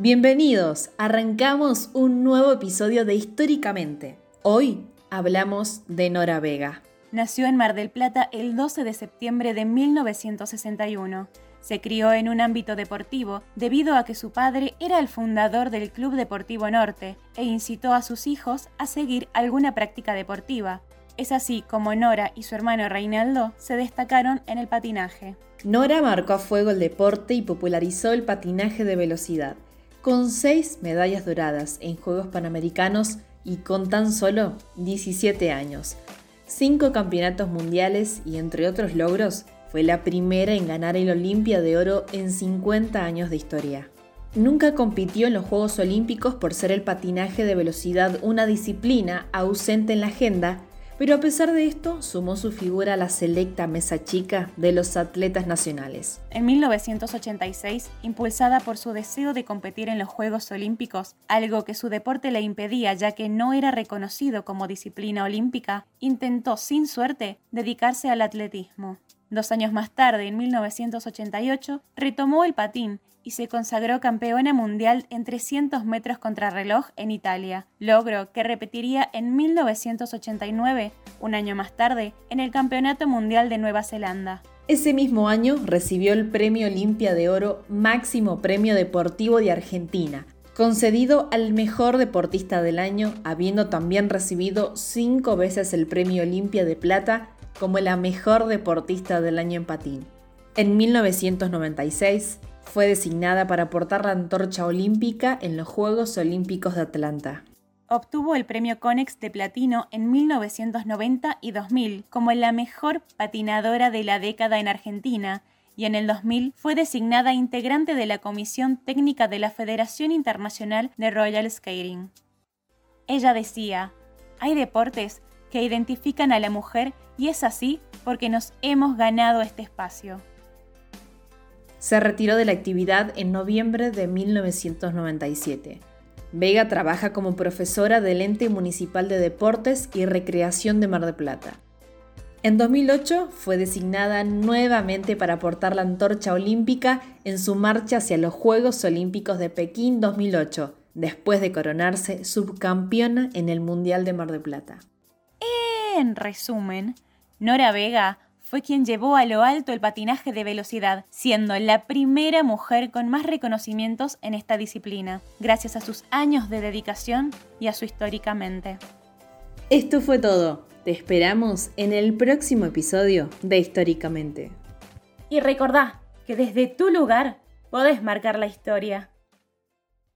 Bienvenidos, arrancamos un nuevo episodio de Históricamente. Hoy hablamos de Nora Vega. Nació en Mar del Plata el 12 de septiembre de 1961. Se crió en un ámbito deportivo debido a que su padre era el fundador del Club Deportivo Norte e incitó a sus hijos a seguir alguna práctica deportiva. Es así como Nora y su hermano Reinaldo se destacaron en el patinaje. Nora marcó a fuego el deporte y popularizó el patinaje de velocidad con seis medallas doradas en Juegos Panamericanos y con tan solo 17 años. Cinco campeonatos mundiales y entre otros logros, fue la primera en ganar el Olimpia de Oro en 50 años de historia. Nunca compitió en los Juegos Olímpicos por ser el patinaje de velocidad una disciplina ausente en la agenda pero a pesar de esto sumó su figura a la selecta mesa chica de los atletas nacionales. En 1986, impulsada por su deseo de competir en los Juegos Olímpicos, algo que su deporte le impedía ya que no era reconocido como disciplina olímpica, intentó sin suerte dedicarse al atletismo. Dos años más tarde, en 1988, retomó el patín y se consagró campeona mundial en 300 metros contrarreloj en Italia, logro que repetiría en 1989, un año más tarde, en el Campeonato Mundial de Nueva Zelanda. Ese mismo año recibió el Premio Olimpia de Oro, máximo premio deportivo de Argentina, concedido al mejor deportista del año, habiendo también recibido cinco veces el Premio Olimpia de Plata como la mejor deportista del año en patín. En 1996 fue designada para portar la antorcha olímpica en los Juegos Olímpicos de Atlanta. Obtuvo el premio Conex de platino en 1990 y 2000 como la mejor patinadora de la década en Argentina y en el 2000 fue designada integrante de la Comisión Técnica de la Federación Internacional de Royal Skating. Ella decía, hay deportes que identifican a la mujer y es así porque nos hemos ganado este espacio. Se retiró de la actividad en noviembre de 1997. Vega trabaja como profesora del Ente Municipal de Deportes y Recreación de Mar de Plata. En 2008 fue designada nuevamente para portar la antorcha olímpica en su marcha hacia los Juegos Olímpicos de Pekín 2008, después de coronarse subcampeona en el Mundial de Mar de Plata. En resumen, Nora Vega fue quien llevó a lo alto el patinaje de velocidad, siendo la primera mujer con más reconocimientos en esta disciplina, gracias a sus años de dedicación y a su históricamente. Esto fue todo. Te esperamos en el próximo episodio de Históricamente. Y recordá que desde tu lugar podés marcar la historia.